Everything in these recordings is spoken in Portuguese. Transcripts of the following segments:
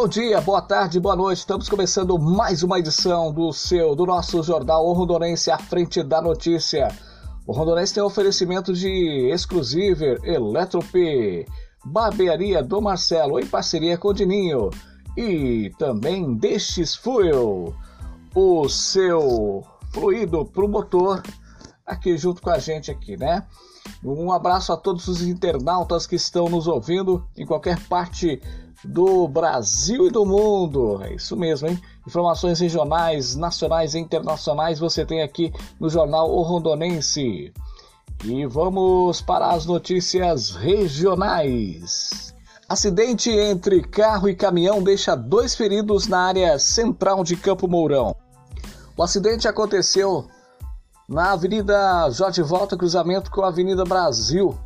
Bom dia, boa tarde, boa noite. Estamos começando mais uma edição do seu, do nosso jornal O Rondonense à frente da notícia. O Rondonense tem um oferecimento de Exclusiver, Eletrop, Barbearia do Marcelo em parceria com o Dininho e também Destes Fuel, o seu fluido para o motor aqui junto com a gente aqui, né? Um abraço a todos os internautas que estão nos ouvindo em qualquer parte do Brasil e do mundo. É isso mesmo, hein? Informações regionais, nacionais e internacionais você tem aqui no jornal O Rondonense. E vamos para as notícias regionais. Acidente entre carro e caminhão deixa dois feridos na área central de Campo Mourão. O acidente aconteceu na Avenida Jorge Volta, cruzamento com a Avenida Brasil,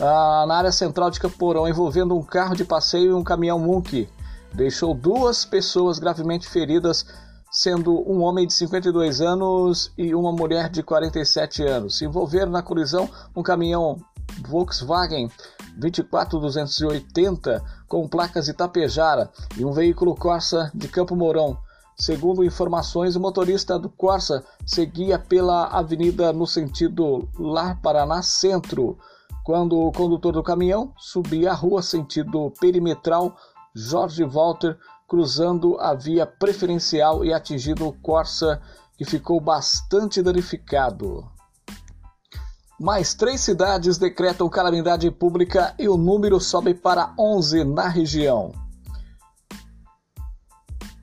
ah, na área central de Camporão, envolvendo um carro de passeio e um caminhão Munk. Deixou duas pessoas gravemente feridas, sendo um homem de 52 anos e uma mulher de 47 anos. Se envolveram na colisão um caminhão Volkswagen 24280 com placas Itapejara e um veículo Corsa de Campo Mourão. Segundo informações, o motorista do Corsa seguia pela avenida no sentido Lar Paraná Centro quando o condutor do caminhão subia a rua sentido perimetral Jorge Walter, cruzando a via preferencial e atingindo o Corsa, que ficou bastante danificado. Mais três cidades decretam calamidade pública e o número sobe para 11 na região.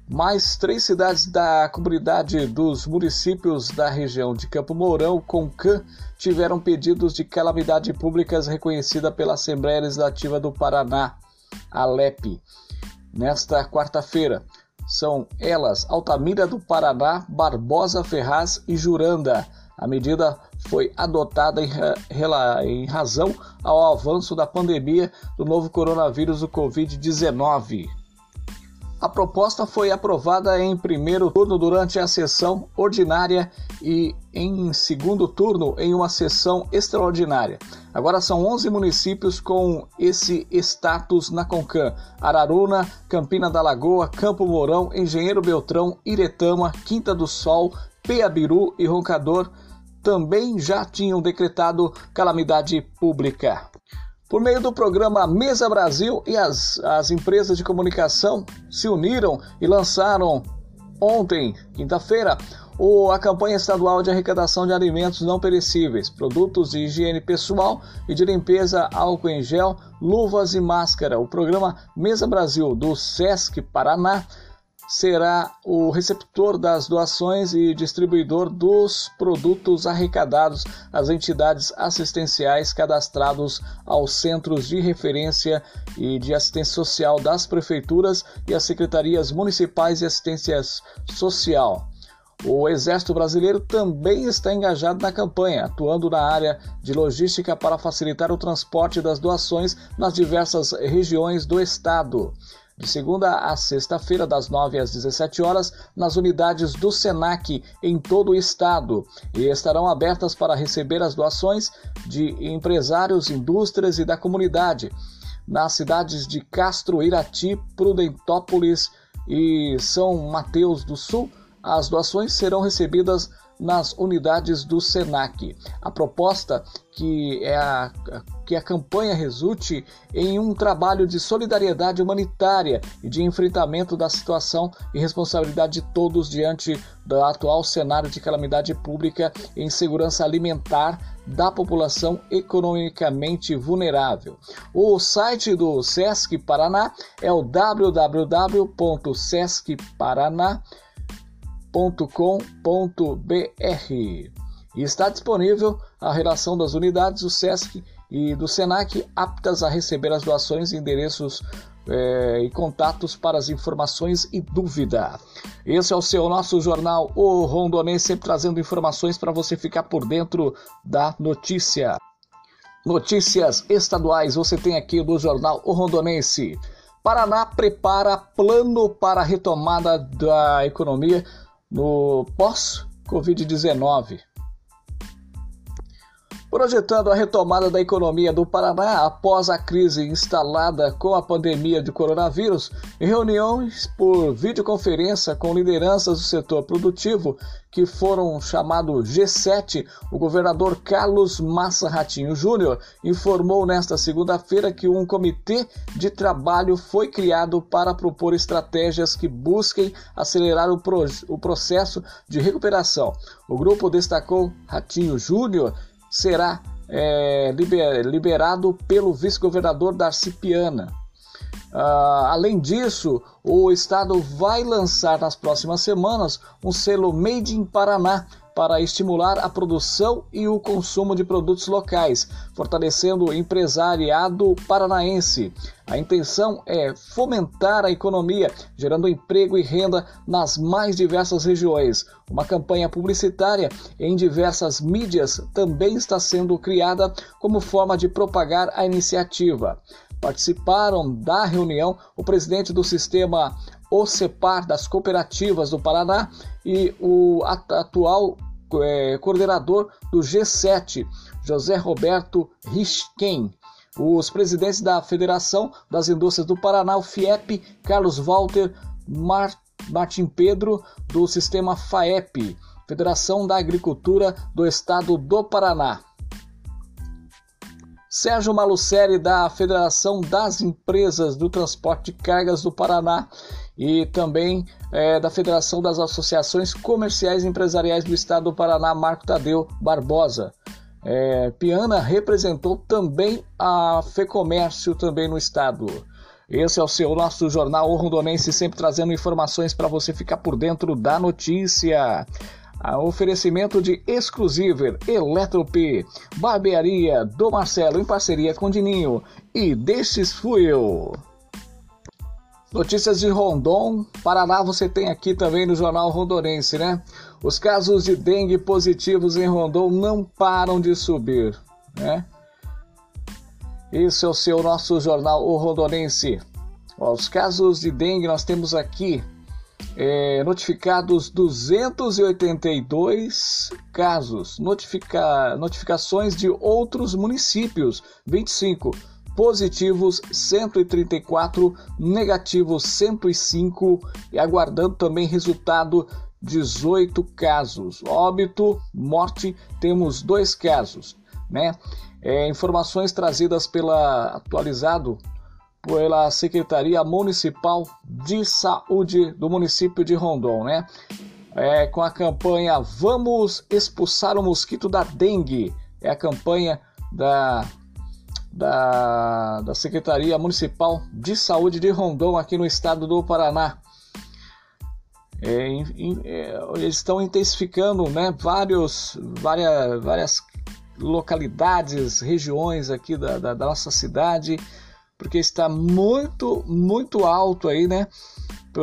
Mais três cidades da comunidade dos municípios da região de Campo Mourão, Concã, tiveram pedidos de calamidade públicas reconhecida pela Assembleia Legislativa do Paraná, ALEP, nesta quarta-feira. São elas Altamira do Paraná, Barbosa Ferraz e Juranda. A medida foi adotada em, em razão ao avanço da pandemia do novo coronavírus, o Covid-19. A proposta foi aprovada em primeiro turno durante a sessão ordinária e em segundo turno em uma sessão extraordinária. Agora são 11 municípios com esse status na Concam: Araruna, Campina da Lagoa, Campo Mourão, Engenheiro Beltrão, Iretama, Quinta do Sol, Peabiru e Roncador também já tinham decretado calamidade pública. Por meio do programa Mesa Brasil e as, as empresas de comunicação se uniram e lançaram ontem, quinta-feira, a campanha estadual de arrecadação de alimentos não perecíveis, produtos de higiene pessoal e de limpeza, álcool em gel, luvas e máscara. O programa Mesa Brasil do SESC Paraná será o receptor das doações e distribuidor dos produtos arrecadados às entidades assistenciais cadastrados aos centros de referência e de assistência social das prefeituras e às secretarias municipais de assistência social. O Exército Brasileiro também está engajado na campanha, atuando na área de logística para facilitar o transporte das doações nas diversas regiões do estado de segunda a sexta-feira, das 9 às 17 horas, nas unidades do SENAC em todo o estado e estarão abertas para receber as doações de empresários, indústrias e da comunidade nas cidades de Castro, Irati, Prudentópolis e São Mateus do Sul. As doações serão recebidas nas unidades do SENAC. A proposta que é a, que a campanha resulte em um trabalho de solidariedade humanitária e de enfrentamento da situação e responsabilidade de todos diante do atual cenário de calamidade pública e insegurança alimentar da população economicamente vulnerável. O site do SESC Paraná é o www.sescparaná.com www.sesc.com.br e está disponível a relação das unidades do SESC e do SENAC aptas a receber as doações endereços é, e contatos para as informações e dúvida. Esse é o seu nosso jornal O Rondonense, sempre trazendo informações para você ficar por dentro da notícia. Notícias estaduais você tem aqui do jornal O Rondonense. Paraná prepara plano para a retomada da economia no pós-Covid-19. Projetando a retomada da economia do Paraná após a crise instalada com a pandemia de coronavírus, em reuniões por videoconferência com lideranças do setor produtivo, que foram chamados G7, o governador Carlos Massa Ratinho Júnior informou nesta segunda-feira que um comitê de trabalho foi criado para propor estratégias que busquem acelerar o, o processo de recuperação. O grupo destacou Ratinho Júnior será é, liber, liberado pelo vice-governador Darcy Piana. Uh, além disso, o estado vai lançar nas próximas semanas um selo Made in Paraná para estimular a produção e o consumo de produtos locais, fortalecendo o empresariado paranaense. A intenção é fomentar a economia, gerando emprego e renda nas mais diversas regiões. Uma campanha publicitária em diversas mídias também está sendo criada como forma de propagar a iniciativa. Participaram da reunião o presidente do sistema OCEPAR das cooperativas do Paraná e o atual é, coordenador do G7, José Roberto Risken. Os presidentes da Federação das Indústrias do Paraná, o FIEP, Carlos Walter Mar Martim Pedro, do sistema FAEP, Federação da Agricultura do Estado do Paraná. Sérgio Malucelli, da Federação das Empresas do Transporte de Cargas do Paraná, e também é, da Federação das Associações Comerciais e Empresariais do Estado do Paraná, Marco Tadeu Barbosa. É, Piana representou também a FEComércio também no estado. Esse é o seu nosso jornal Rondonense, sempre trazendo informações para você ficar por dentro da notícia. A oferecimento de Exclusiver, Eletrop, Barbearia do Marcelo em parceria com Dininho e Destes Fuel. Notícias de Rondon, Paraná, você tem aqui também no Jornal Rondonense, né? Os casos de dengue positivos em Rondon não param de subir, né? Esse é o seu nosso jornal O Rondonense. Os casos de dengue nós temos aqui é, notificados 282 casos, notifica, notificações de outros municípios 25 positivos 134, negativos 105 e aguardando também resultado 18 casos. Óbito, morte, temos dois casos, né? É, informações trazidas pela atualizado pela Secretaria Municipal de Saúde do município de Rondon, né? É, com a campanha Vamos expulsar o mosquito da dengue. É a campanha da da, da Secretaria Municipal de Saúde de Rondon, aqui no estado do Paraná. É, é, eles estão intensificando né, vários, várias, várias localidades, regiões aqui da, da, da nossa cidade, porque está muito, muito alto aí, né?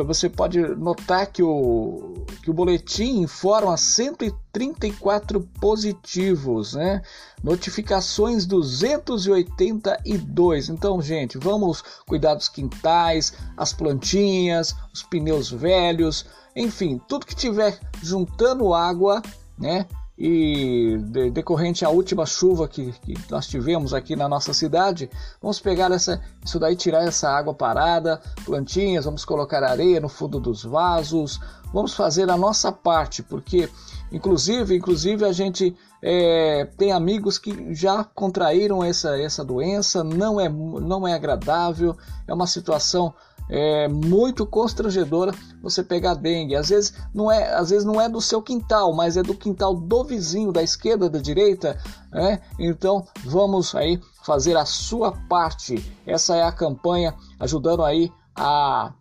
Você pode notar que o, que o boletim informa 134 positivos, né? Notificações 282. Então, gente, vamos cuidar dos quintais, as plantinhas, os pneus velhos, enfim, tudo que tiver juntando água, né? E de, decorrente à última chuva que, que, nós tivemos aqui na nossa cidade, vamos pegar essa, isso daí, tirar essa água parada, plantinhas, vamos colocar areia no fundo dos vasos, vamos fazer a nossa parte, porque inclusive, inclusive a gente é, tem amigos que já contraíram essa, essa doença, não é, não é agradável, é uma situação é muito constrangedora você pegar dengue. Às vezes não é, às vezes não é do seu quintal, mas é do quintal do vizinho, da esquerda, da direita, né? Então vamos aí fazer a sua parte. Essa é a campanha ajudando aí a,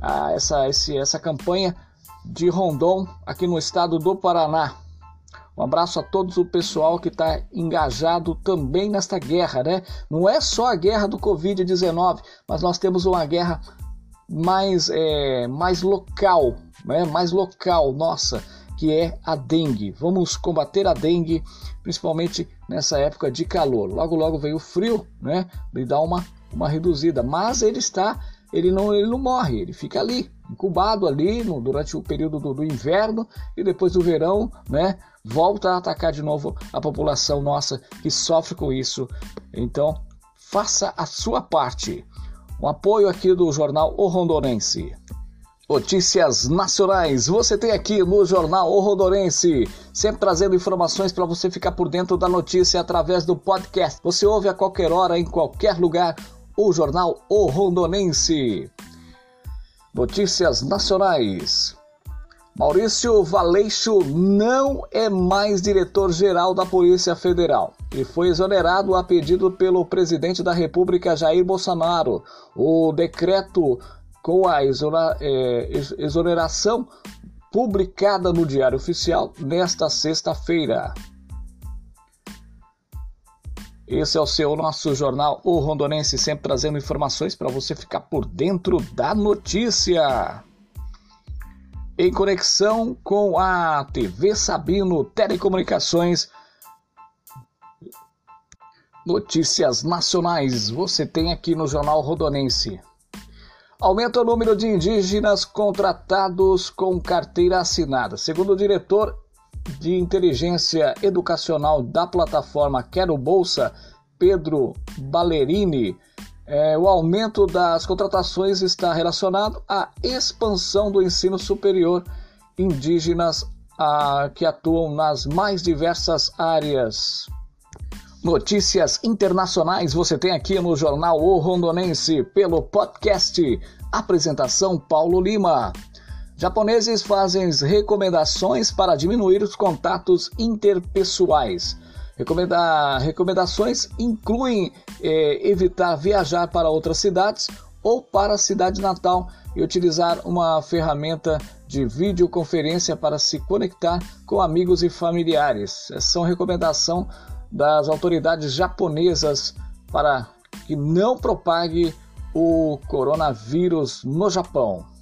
a essa, esse, essa campanha de Rondon aqui no estado do Paraná. Um abraço a todos o pessoal que está engajado também nesta guerra, né? Não é só a guerra do Covid-19, mas nós temos uma guerra mais, é, mais local, né? mais local, nossa, que é a dengue. Vamos combater a dengue, principalmente nessa época de calor. Logo, logo veio o frio, né? E dá uma, uma reduzida, mas ele está, ele não, ele não morre, ele fica ali, incubado ali no, durante o período do, do inverno e depois do verão, né? volta a atacar de novo a população nossa que sofre com isso. Então, faça a sua parte. Um apoio aqui do jornal O Rondonense. Notícias nacionais, você tem aqui no Jornal O Rondonense, sempre trazendo informações para você ficar por dentro da notícia através do podcast. Você ouve a qualquer hora, em qualquer lugar, o Jornal O Rondonense. Notícias nacionais. Maurício Valeixo não é mais diretor-geral da Polícia Federal e foi exonerado a pedido pelo presidente da República Jair Bolsonaro. O decreto com a é, exoneração publicada no Diário Oficial nesta sexta-feira. Esse é o seu nosso jornal O Rondonense, sempre trazendo informações para você ficar por dentro da notícia em conexão com a TV Sabino Telecomunicações. Notícias nacionais você tem aqui no Jornal Rodonense. Aumenta o número de indígenas contratados com carteira assinada. Segundo o diretor de inteligência educacional da plataforma Quero Bolsa, Pedro Ballerini, é, o aumento das contratações está relacionado à expansão do ensino superior indígenas a, que atuam nas mais diversas áreas. Notícias internacionais você tem aqui no Jornal O Rondonense pelo podcast. Apresentação Paulo Lima. Japoneses fazem recomendações para diminuir os contatos interpessoais. Recomenda, recomendações incluem é, evitar viajar para outras cidades ou para a cidade natal e utilizar uma ferramenta de videoconferência para se conectar com amigos e familiares. Essas são recomendação das autoridades japonesas para que não propague o coronavírus no Japão.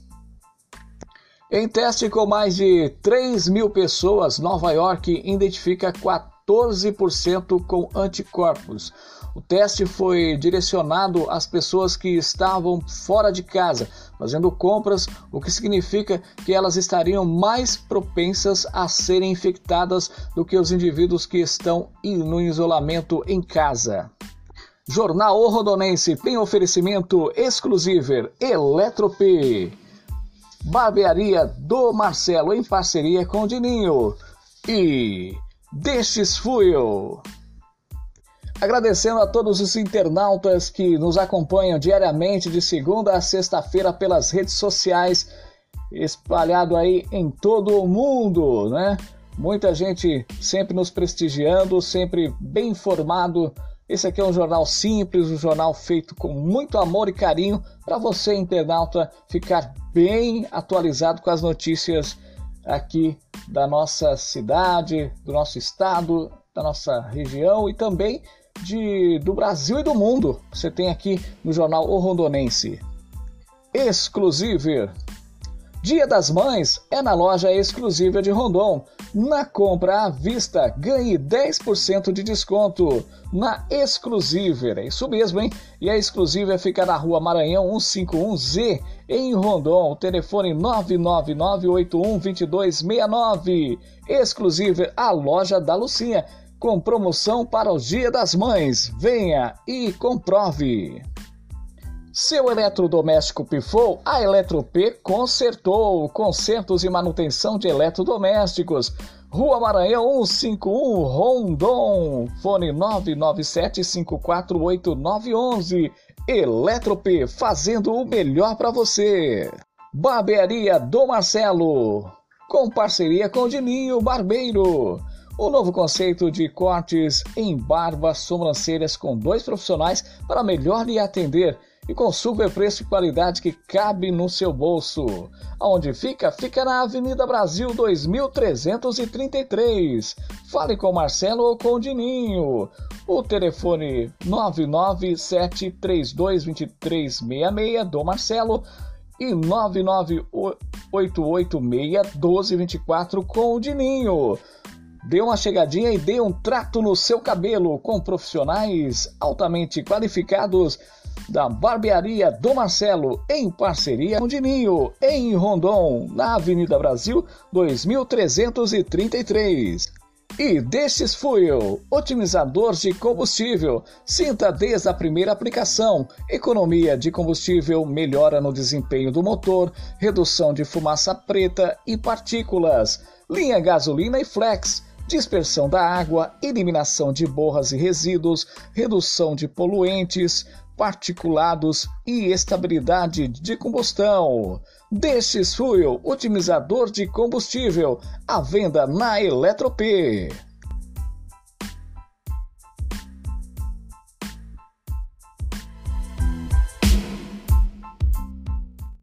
Em teste com mais de 3 mil pessoas, Nova York identifica 14% com anticorpos. O teste foi direcionado às pessoas que estavam fora de casa, fazendo compras, o que significa que elas estariam mais propensas a serem infectadas do que os indivíduos que estão no isolamento em casa. Jornal o Rodonense tem oferecimento exclusivo Eletrop. Barbearia do Marcelo em parceria com o Dininho. E Destes fui eu. Agradecendo a todos os internautas que nos acompanham diariamente de segunda a sexta-feira pelas redes sociais, espalhado aí em todo o mundo, né? Muita gente sempre nos prestigiando, sempre bem informado. Esse aqui é um jornal simples, um jornal feito com muito amor e carinho para você, internauta, ficar bem atualizado com as notícias aqui da nossa cidade, do nosso estado, da nossa região e também de, do Brasil e do mundo. Você tem aqui no jornal O Rondonense. Exclusive. Dia das Mães é na loja exclusiva de Rondon. Na compra à vista, ganhe 10% de desconto na Exclusive. É isso mesmo, hein? E a Exclusive fica na rua Maranhão 151Z, em Rondon. Telefone 999812269. Exclusive, a loja da Lucinha. Com promoção para o Dia das Mães. Venha e comprove. Seu eletrodoméstico pifou? A Eletrop consertou. Consertos e manutenção de eletrodomésticos. Rua Maranhão 151, Rondon. Fone 997-548911. Eletrop, fazendo o melhor para você. Barbearia do Marcelo. Com parceria com Dininho Barbeiro. O novo conceito de cortes em barba, sobrancelhas com dois profissionais para melhor lhe atender e com super preço e qualidade que cabe no seu bolso. Aonde fica? Fica na Avenida Brasil 2333. Fale com Marcelo ou com o Dininho. O telefone 997322366 do Marcelo e 998861224 com o Dininho. Dê uma chegadinha e dê um trato no seu cabelo com profissionais altamente qualificados da Barbearia do Marcelo, em parceria com Dininho, em Rondon, na Avenida Brasil 2333. E Destes Fuel, otimizador de combustível. Sinta desde a primeira aplicação. Economia de combustível, melhora no desempenho do motor, redução de fumaça preta e partículas. Linha gasolina e flex. Dispersão da água, eliminação de borras e resíduos, redução de poluentes, particulados e estabilidade de combustão. Destes Fuel, otimizador de combustível, à venda na Eletrop.